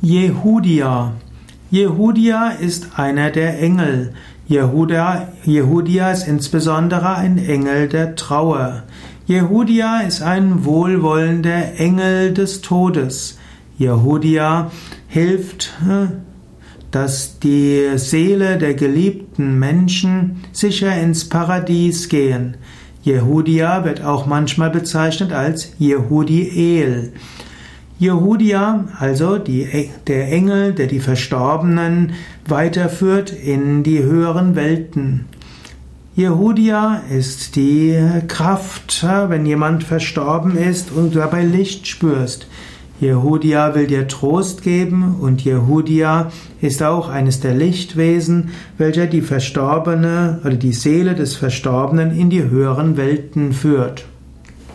Jehudia. Jehudia ist einer der Engel. Jehuda, Jehudia ist insbesondere ein Engel der Trauer. Jehudia ist ein wohlwollender Engel des Todes. Jehudia hilft, äh, dass die Seele der geliebten Menschen sicher ins Paradies gehen. Jehudia wird auch manchmal bezeichnet als Jehudiel. Jehudia, also die, der Engel, der die Verstorbenen weiterführt in die höheren Welten. Jehudia ist die Kraft, wenn jemand verstorben ist und dabei Licht spürst. Jehudia will dir Trost geben und Jehudia ist auch eines der Lichtwesen, welcher die Verstorbene oder die Seele des Verstorbenen in die höheren Welten führt.